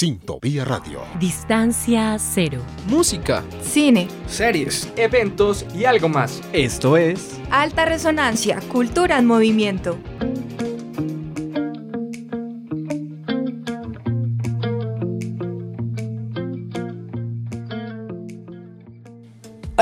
Sintovía Radio. Distancia cero. Música. Cine. Series. Eventos y algo más. Esto es... Alta Resonancia, Cultura en Movimiento.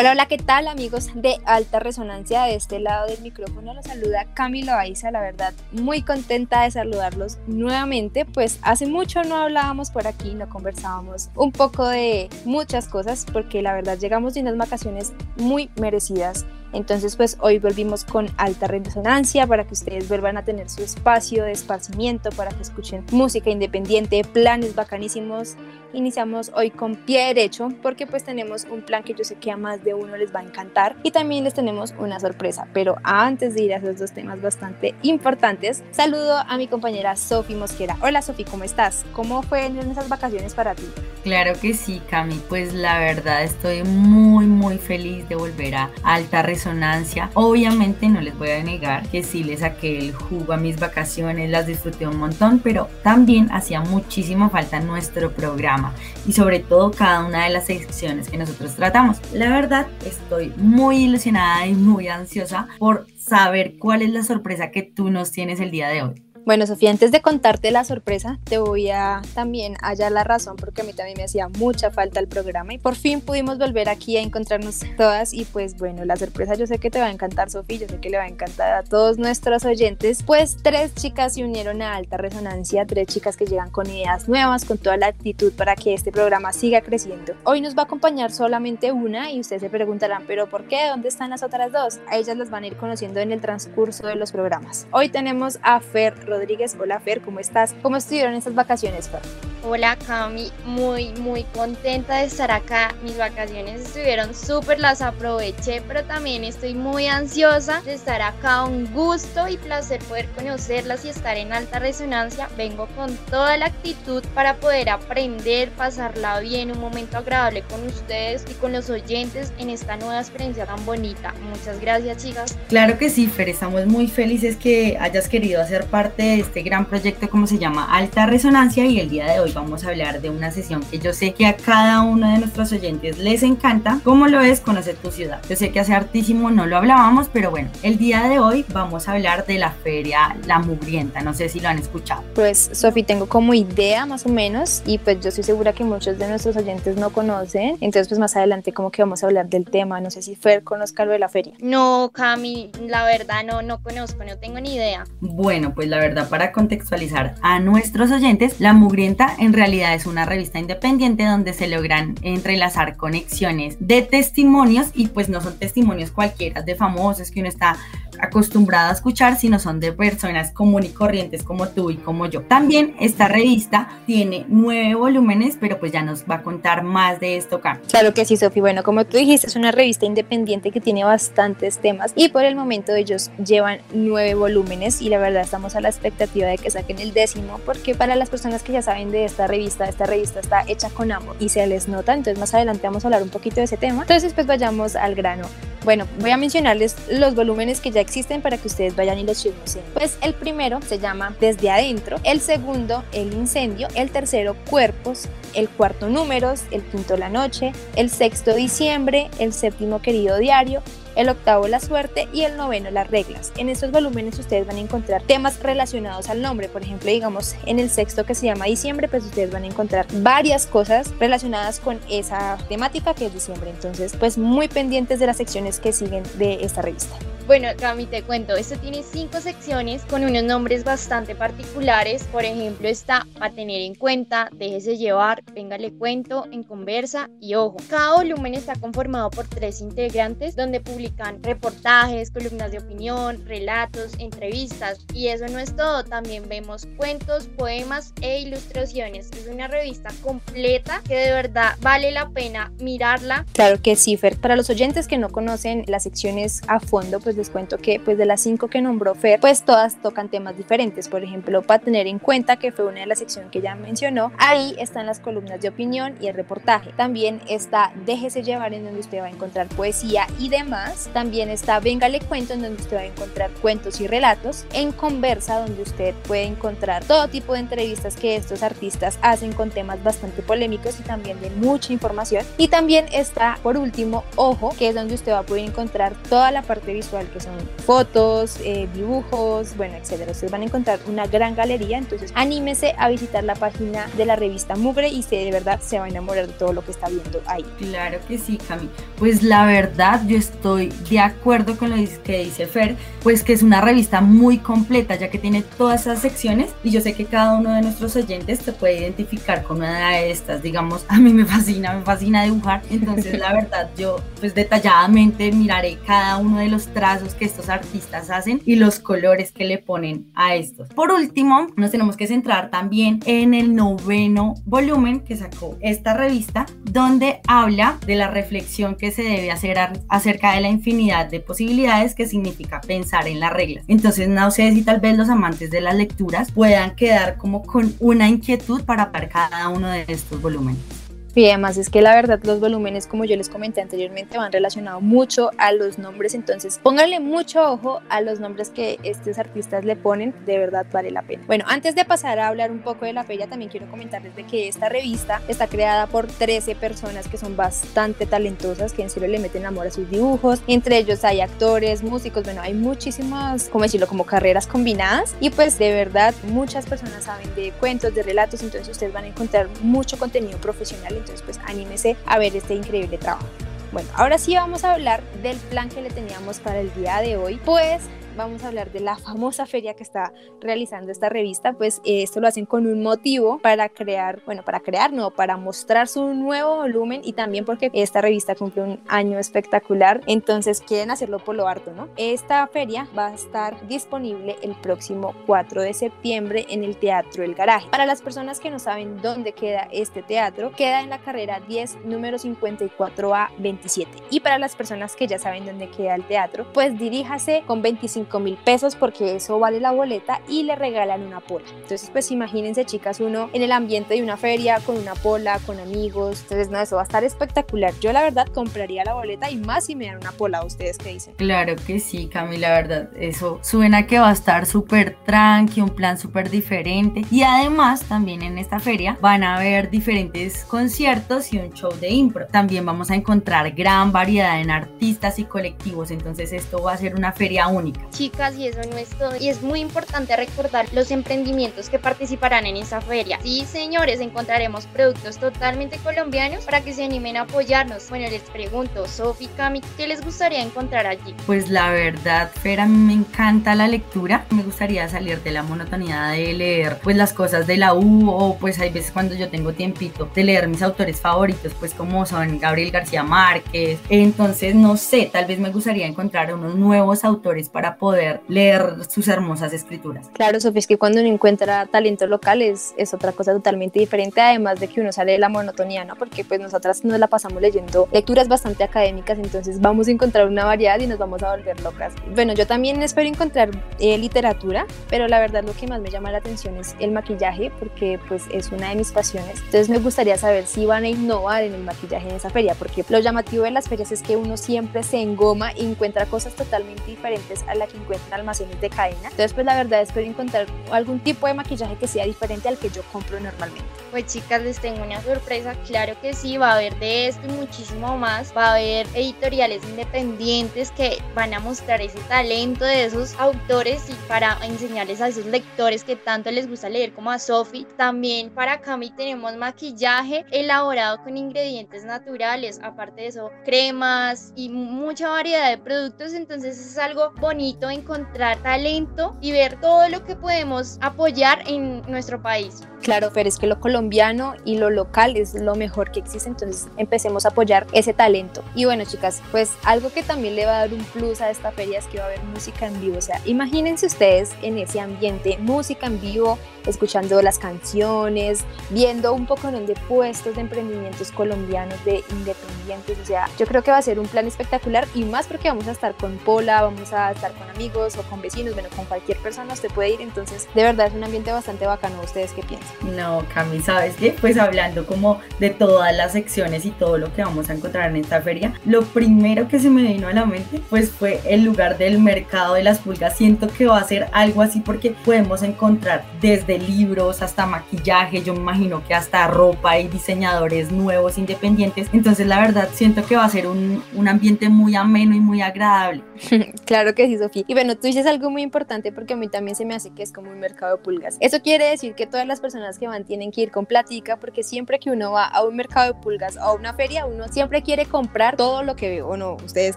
Hola, hola, ¿qué tal amigos de Alta Resonancia? De este lado del micrófono los saluda Camilo Aiza, la verdad muy contenta de saludarlos nuevamente, pues hace mucho no hablábamos por aquí, no conversábamos un poco de muchas cosas, porque la verdad llegamos de unas vacaciones muy merecidas entonces, pues hoy volvimos con alta resonancia para que ustedes vuelvan a tener su espacio de esparcimiento, para que escuchen música independiente, planes bacanísimos. Iniciamos hoy con pie derecho porque pues tenemos un plan que yo sé que a más de uno les va a encantar y también les tenemos una sorpresa. Pero antes de ir a esos dos temas bastante importantes, saludo a mi compañera Sofi Mosquera. Hola Sofi, ¿cómo estás? ¿Cómo fueron esas vacaciones para ti? Claro que sí, Cami. Pues la verdad estoy muy, muy feliz de volver a alta resonancia resonancia. Obviamente no les voy a negar que sí le saqué el jugo a mis vacaciones, las disfruté un montón, pero también hacía muchísima falta nuestro programa y sobre todo cada una de las secciones que nosotros tratamos. La verdad estoy muy ilusionada y muy ansiosa por saber cuál es la sorpresa que tú nos tienes el día de hoy. Bueno, Sofía, antes de contarte la sorpresa, te voy a también hallar la razón porque a mí también me hacía mucha falta el programa y por fin pudimos volver aquí a encontrarnos todas y pues bueno, la sorpresa yo sé que te va a encantar Sofía, yo sé que le va a encantar a todos nuestros oyentes, pues tres chicas se unieron a alta resonancia, tres chicas que llegan con ideas nuevas, con toda la actitud para que este programa siga creciendo. Hoy nos va a acompañar solamente una y ustedes se preguntarán, pero ¿por qué? ¿Dónde están las otras dos? A ellas las van a ir conociendo en el transcurso de los programas. Hoy tenemos a Fer Rodríguez. Hola Fer, ¿cómo estás? ¿Cómo estuvieron estas vacaciones, Fer? Hola Cami, muy muy contenta de estar acá. Mis vacaciones estuvieron súper, las aproveché, pero también estoy muy ansiosa de estar acá. Un gusto y placer poder conocerlas y estar en alta resonancia. Vengo con toda la actitud para poder aprender, pasarla bien, un momento agradable con ustedes y con los oyentes en esta nueva experiencia tan bonita. Muchas gracias chicas. Claro que sí, Fer, estamos muy felices que hayas querido hacer parte de este gran proyecto como se llama Alta Resonancia y el día de hoy vamos a hablar de una sesión que yo sé que a cada uno de nuestros oyentes les encanta, como lo es conocer tu ciudad. Yo sé que hace hartísimo no lo hablábamos, pero bueno, el día de hoy vamos a hablar de la feria La Mugrienta. No sé si lo han escuchado. Pues, Sofi, tengo como idea más o menos y pues yo estoy segura que muchos de nuestros oyentes no conocen. Entonces, pues más adelante como que vamos a hablar del tema. No sé si Fer conozca lo de la feria. No, Cami, la verdad no, no conozco, no tengo ni idea. Bueno, pues la verdad para contextualizar a nuestros oyentes, La Mugrienta en realidad es una revista independiente donde se logran entrelazar conexiones de testimonios y pues no son testimonios cualquiera de famosos que uno está acostumbrado a escuchar, sino son de personas comunes y corrientes como tú y como yo. También esta revista tiene nueve volúmenes, pero pues ya nos va a contar más de esto acá. Claro que sí, Sofi. Bueno, como tú dijiste, es una revista independiente que tiene bastantes temas y por el momento ellos llevan nueve volúmenes y la verdad estamos a la expectativa de que saquen el décimo porque para las personas que ya saben de esta revista, esta revista está hecha con amor y se les nota, entonces más adelante vamos a hablar un poquito de ese tema. Entonces pues vayamos al grano. Bueno, voy a mencionarles los volúmenes que ya existen para que ustedes vayan y los chismoseen. Pues el primero se llama Desde Adentro, el segundo El Incendio, el tercero Cuerpos, el cuarto Números, el quinto La Noche, el sexto Diciembre, el séptimo Querido Diario, el octavo la suerte y el noveno las reglas. En estos volúmenes ustedes van a encontrar temas relacionados al nombre, por ejemplo, digamos en el sexto que se llama diciembre, pues ustedes van a encontrar varias cosas relacionadas con esa temática que es diciembre. Entonces, pues muy pendientes de las secciones que siguen de esta revista. Bueno, Cami, te cuento, esto tiene cinco secciones con unos nombres bastante particulares. Por ejemplo, está a tener en cuenta, déjese llevar, venga le cuento, en conversa y ojo. Cada volumen está conformado por tres integrantes donde publican reportajes, columnas de opinión, relatos, entrevistas. Y eso no es todo, también vemos cuentos, poemas e ilustraciones. Es una revista completa que de verdad vale la pena mirarla. Claro que sí, Fer. Para los oyentes que no conocen las secciones a fondo, pues les cuento que pues de las cinco que nombró Fer, pues todas tocan temas diferentes. Por ejemplo, para tener en cuenta que fue una de las secciones que ya mencionó, ahí están las columnas de opinión y el reportaje. También está Déjese llevar en donde usted va a encontrar poesía y demás. También está Venga le cuento en donde usted va a encontrar cuentos y relatos. En Conversa donde usted puede encontrar todo tipo de entrevistas que estos artistas hacen con temas bastante polémicos y también de mucha información. Y también está por último Ojo, que es donde usted va a poder encontrar toda la parte visual que son fotos, eh, dibujos, bueno, etcétera. Ustedes van a encontrar una gran galería, entonces anímese a visitar la página de la revista Mugre y se de verdad se va a enamorar de todo lo que está viendo ahí. Claro que sí, Cami. Pues la verdad yo estoy de acuerdo con lo que dice Fer, pues que es una revista muy completa ya que tiene todas esas secciones y yo sé que cada uno de nuestros oyentes se puede identificar con una de estas, digamos, a mí me fascina, me fascina dibujar, entonces la verdad yo pues detalladamente miraré cada uno de los trazos que estos artistas hacen y los colores que le ponen a estos. Por último, nos tenemos que centrar también en el noveno volumen que sacó esta revista, donde habla de la reflexión que se debe hacer acerca de la infinidad de posibilidades que significa pensar en las reglas. Entonces, no sé si tal vez los amantes de las lecturas puedan quedar como con una inquietud para cada uno de estos volúmenes. Y además es que la verdad los volúmenes, como yo les comenté anteriormente, van relacionados mucho a los nombres, entonces pónganle mucho ojo a los nombres que estos artistas le ponen, de verdad vale la pena. Bueno, antes de pasar a hablar un poco de la feria, también quiero comentarles de que esta revista está creada por 13 personas que son bastante talentosas, que en serio le meten amor a sus dibujos, entre ellos hay actores, músicos, bueno, hay muchísimas, como decirlo, como carreras combinadas. Y pues de verdad muchas personas saben de cuentos, de relatos, entonces ustedes van a encontrar mucho contenido profesional entonces, pues anímese a ver este increíble trabajo. Bueno, ahora sí vamos a hablar del plan que le teníamos para el día de hoy. Pues vamos a hablar de la famosa feria que está realizando esta revista, pues eh, esto lo hacen con un motivo para crear, bueno, para crear, no, para mostrar su nuevo volumen y también porque esta revista cumple un año espectacular, entonces quieren hacerlo por lo harto, ¿no? Esta feria va a estar disponible el próximo 4 de septiembre en el Teatro El Garaje. Para las personas que no saben dónde queda este teatro, queda en la carrera 10, número 54A 27. Y para las personas que ya saben dónde queda el teatro, pues diríjase con 25 mil pesos porque eso vale la boleta y le regalan una pola. Entonces, pues imagínense, chicas, uno en el ambiente de una feria con una pola, con amigos. Entonces, no, eso va a estar espectacular. Yo, la verdad, compraría la boleta y más si me dan una pola. ¿Ustedes qué dicen? Claro que sí, Camila, la verdad. Eso suena que va a estar súper tranqui, un plan súper diferente. Y además, también en esta feria van a haber diferentes conciertos y un show de impro. También vamos a encontrar gran variedad en artistas y colectivos. Entonces, esto va a ser una feria única chicas y eso no es todo. Y es muy importante recordar los emprendimientos que participarán en esta feria. Sí, señores, encontraremos productos totalmente colombianos para que se animen a apoyarnos. Bueno, les pregunto, Sofi, Cami, ¿qué les gustaría encontrar allí? Pues la verdad, Fer, a mí me encanta la lectura. Me gustaría salir de la monotonía de leer pues las cosas de la U o pues hay veces cuando yo tengo tiempito de leer mis autores favoritos, pues como son Gabriel García Márquez. Entonces, no sé, tal vez me gustaría encontrar unos nuevos autores para poder poder leer sus hermosas escrituras. Claro, Sofía, es que cuando uno encuentra talento local es, es, otra cosa totalmente diferente, además de que uno sale de la monotonía, ¿no? Porque pues nosotras nos la pasamos leyendo lecturas bastante académicas, entonces vamos a encontrar una variedad y nos vamos a volver locas. Bueno, yo también espero encontrar eh, literatura, pero la verdad lo que más me llama la atención es el maquillaje, porque pues es una de mis pasiones. Entonces me gustaría saber si van a innovar en el maquillaje en esa feria, porque lo llamativo de las ferias es que uno siempre se engoma y encuentra cosas totalmente diferentes a la que encuentran almacenes de cadena. Entonces, pues la verdad espero encontrar algún tipo de maquillaje que sea diferente al que yo compro normalmente. Pues chicas, les tengo una sorpresa. Claro que sí, va a haber de esto y muchísimo más. Va a haber editoriales independientes que van a mostrar ese talento de esos autores y para enseñarles a esos lectores que tanto les gusta leer como a Sophie. También para Cami tenemos maquillaje elaborado con ingredientes naturales. Aparte de eso, cremas y mucha variedad de productos. Entonces es algo bonito bonito encontrar talento y ver todo lo que podemos apoyar en nuestro país. Claro, pero es que lo colombiano y lo local es lo mejor que existe, entonces empecemos a apoyar ese talento. Y bueno, chicas, pues algo que también le va a dar un plus a esta feria es que va a haber música en vivo. O sea, imagínense ustedes en ese ambiente, música en vivo, escuchando las canciones, viendo un poco de puestos de emprendimientos colombianos, de independientes. O sea, yo creo que va a ser un plan espectacular y más porque vamos a estar con Pola, vamos a estar con amigos o con vecinos, bueno, con cualquier persona usted puede ir. Entonces, de verdad es un ambiente bastante bacano. ¿Ustedes qué piensan? No, Cami, ¿sabes qué? Pues hablando como de todas las secciones y todo lo que vamos a encontrar en esta feria, lo primero que se me vino a la mente pues fue el lugar del mercado de las pulgas. Siento que va a ser algo así porque podemos encontrar desde libros hasta maquillaje, yo me imagino que hasta ropa y diseñadores nuevos independientes. Entonces la verdad siento que va a ser un, un ambiente muy ameno y muy agradable. claro que sí, Sofía. Y bueno, tú dices algo muy importante porque a mí también se me hace que es como un mercado de pulgas. Eso quiere decir que todas las personas que van tienen que ir con platica porque siempre que uno va a un mercado de pulgas o a una feria, uno siempre quiere comprar todo lo que ve o no. Ustedes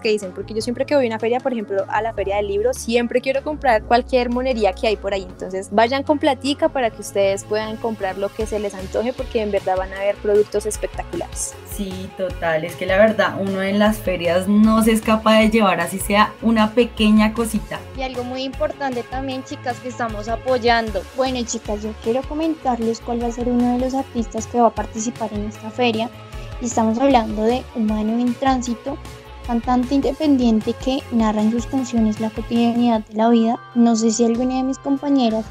qué dicen, porque yo siempre que voy a una feria, por ejemplo, a la feria del libro, siempre quiero comprar cualquier monería que hay por ahí. Entonces vayan con platica para que ustedes puedan comprar lo que se les antoje porque en verdad van a ver productos espectaculares. Sí, total, es que la verdad uno en las ferias no se escapa de llevar así sea una pequeña cosita. Y algo muy importante también, chicas, que estamos apoyando. Bueno, chicas, yo quiero comentarles cuál va a ser uno de los artistas que va a participar en esta feria. Y estamos hablando de Humano en Tránsito, cantante independiente que narra en sus canciones la cotidianidad de la vida. No sé si alguna de mis compañeras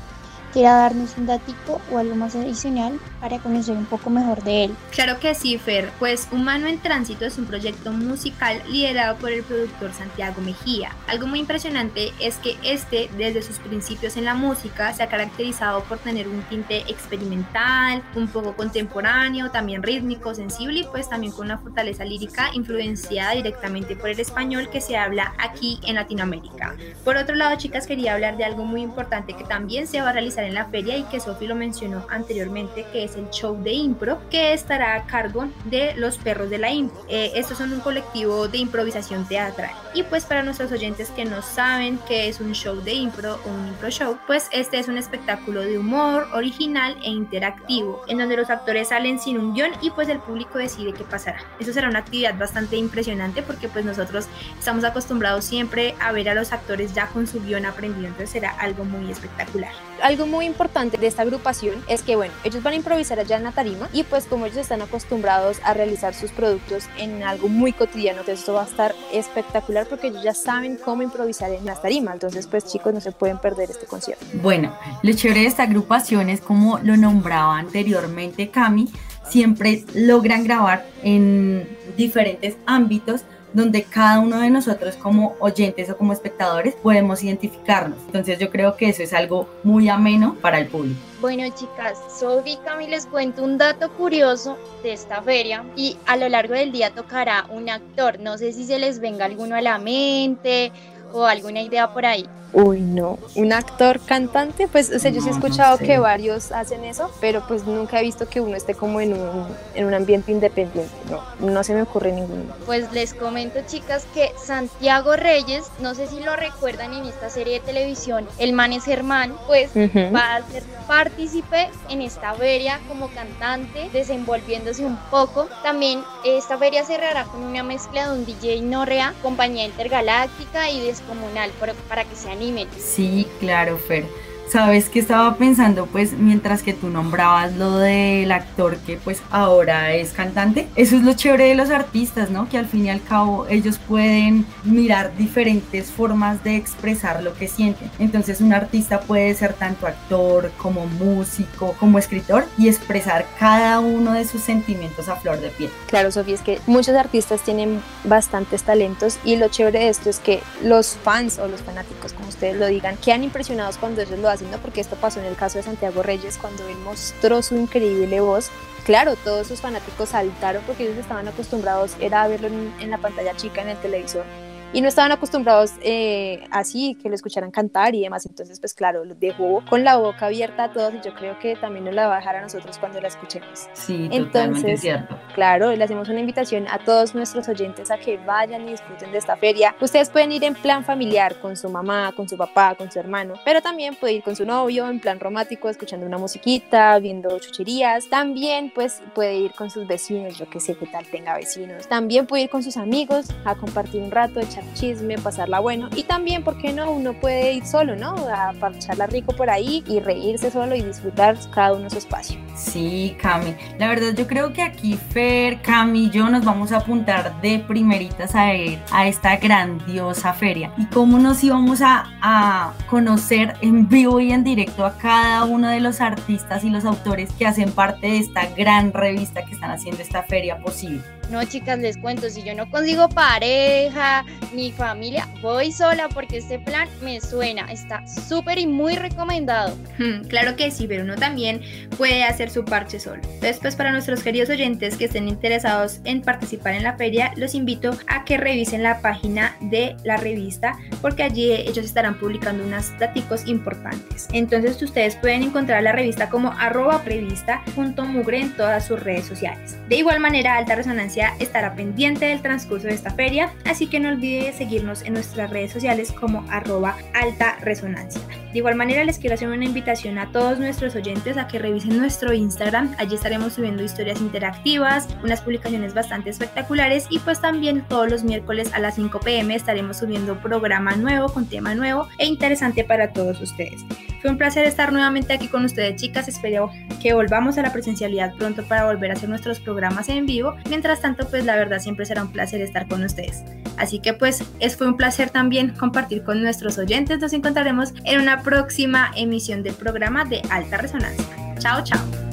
quiera darnos un datico o algo más adicional para conocer un poco mejor de él. Claro que sí, Fer, pues Humano en Tránsito es un proyecto musical liderado por el productor Santiago Mejía. Algo muy impresionante es que este, desde sus principios en la música, se ha caracterizado por tener un tinte experimental, un poco contemporáneo, también rítmico, sensible y pues también con una fortaleza lírica influenciada directamente por el español que se habla aquí en Latinoamérica. Por otro lado, chicas, quería hablar de algo muy importante que también se va a realizar en la feria y que Sofi lo mencionó anteriormente, que es el show de impro, que estará a cargo de los perros de la impro. Eh, estos son un colectivo de improvisación teatral. Y pues para nuestros oyentes que no saben qué es un show de impro o un impro show, pues este es un espectáculo de humor original e interactivo, en donde los actores salen sin un guion y pues el público decide qué pasará. Eso será una actividad bastante impresionante porque pues nosotros estamos acostumbrados siempre a ver a los actores ya con su guion aprendido, entonces será algo muy espectacular. Algo muy importante de esta agrupación es que, bueno, ellos van a improvisar allá en la tarima y pues como ellos están acostumbrados a realizar sus productos en algo muy cotidiano, entonces esto va a estar espectacular porque ellos ya saben cómo improvisar en las tarimas, entonces pues chicos no se pueden perder este concierto. Bueno, lo chévere de esta agrupación es como lo nombraba anteriormente Cami, siempre logran grabar en diferentes ámbitos donde cada uno de nosotros como oyentes o como espectadores podemos identificarnos. Entonces yo creo que eso es algo muy ameno para el público. Bueno chicas, soy Cami les cuento un dato curioso de esta feria y a lo largo del día tocará un actor. No sé si se les venga alguno a la mente o alguna idea por ahí. Uy, no. Un actor cantante, pues, o sea, yo sí he escuchado que varios hacen eso, pero pues nunca he visto que uno esté como en un, en un ambiente independiente. No, no se me ocurre ninguno. Pues les comento, chicas, que Santiago Reyes, no sé si lo recuerdan en esta serie de televisión, El Man es Germán, pues va a ser partícipe en esta feria como cantante, desenvolviéndose un poco. También esta feria cerrará con una mezcla de un DJ Norrea, compañía intergaláctica y descomunal, para que sean Sí, claro, Fer. Sabes que estaba pensando, pues, mientras que tú nombrabas lo del actor que pues ahora es cantante, eso es lo chévere de los artistas, ¿no? Que al fin y al cabo ellos pueden mirar diferentes formas de expresar lo que sienten. Entonces un artista puede ser tanto actor como músico, como escritor y expresar cada uno de sus sentimientos a flor de piel. Claro, Sofía, es que muchos artistas tienen bastantes talentos y lo chévere de esto es que los fans o los fanáticos, como ustedes lo digan, quedan impresionados cuando ellos lo hacen porque esto pasó en el caso de Santiago Reyes cuando él mostró su increíble voz. Claro, todos sus fanáticos saltaron porque ellos estaban acostumbrados era a verlo en, la pantalla chica en el televisor y no estaban acostumbrados eh, así, que lo escucharan cantar y demás. Entonces, pues claro, lo dejó con la boca abierta a todos y yo creo que también nos la va a dejar a nosotros cuando la escuchemos. Sí, Entonces, cierto Claro, le hacemos una invitación a todos nuestros oyentes a que vayan y disfruten de esta feria. Ustedes pueden ir en plan familiar con su mamá, con su papá, con su hermano, pero también puede ir con su novio en plan romántico, escuchando una musiquita, viendo chucherías. También pues puede ir con sus vecinos, yo que sé qué tal tenga vecinos. También puede ir con sus amigos a compartir un rato, echar chisme, pasarla bueno. Y también, ¿por qué no? Uno puede ir solo, ¿no? A parcharla rico por ahí y reírse solo y disfrutar cada uno su espacio. Sí, Cami. La verdad yo creo que aquí Fer, Cami y yo nos vamos a apuntar de primeritas a ir a esta grandiosa feria. Y cómo nos íbamos a, a conocer en vivo y en directo a cada uno de los artistas y los autores que hacen parte de esta gran revista que están haciendo esta feria posible. No, chicas, les cuento, si yo no consigo pareja ni familia, voy sola porque este plan me suena, está súper y muy recomendado. Hmm, claro que sí, pero uno también puede hacer su parche solo. Pues para nuestros queridos oyentes que estén interesados en participar en la feria, los invito a que revisen la página de la revista porque allí ellos estarán publicando unos platicos importantes. Entonces, ustedes pueden encontrar la revista como arroba prevista.mugre en todas sus redes sociales. De igual manera, Alta Resonancia estará pendiente del transcurso de esta feria, así que no olvide seguirnos en nuestras redes sociales como arroba alta resonancia. De igual manera les quiero hacer una invitación a todos nuestros oyentes a que revisen nuestro Instagram, allí estaremos subiendo historias interactivas, unas publicaciones bastante espectaculares y pues también todos los miércoles a las 5 pm estaremos subiendo programa nuevo con tema nuevo e interesante para todos ustedes. Fue un placer estar nuevamente aquí con ustedes chicas, espero que volvamos a la presencialidad pronto para volver a hacer nuestros programas en vivo. Mientras tanto, pues la verdad siempre será un placer estar con ustedes. Así que pues es fue un placer también compartir con nuestros oyentes. Nos encontraremos en una próxima emisión del programa de Alta Resonancia. Chao, chao.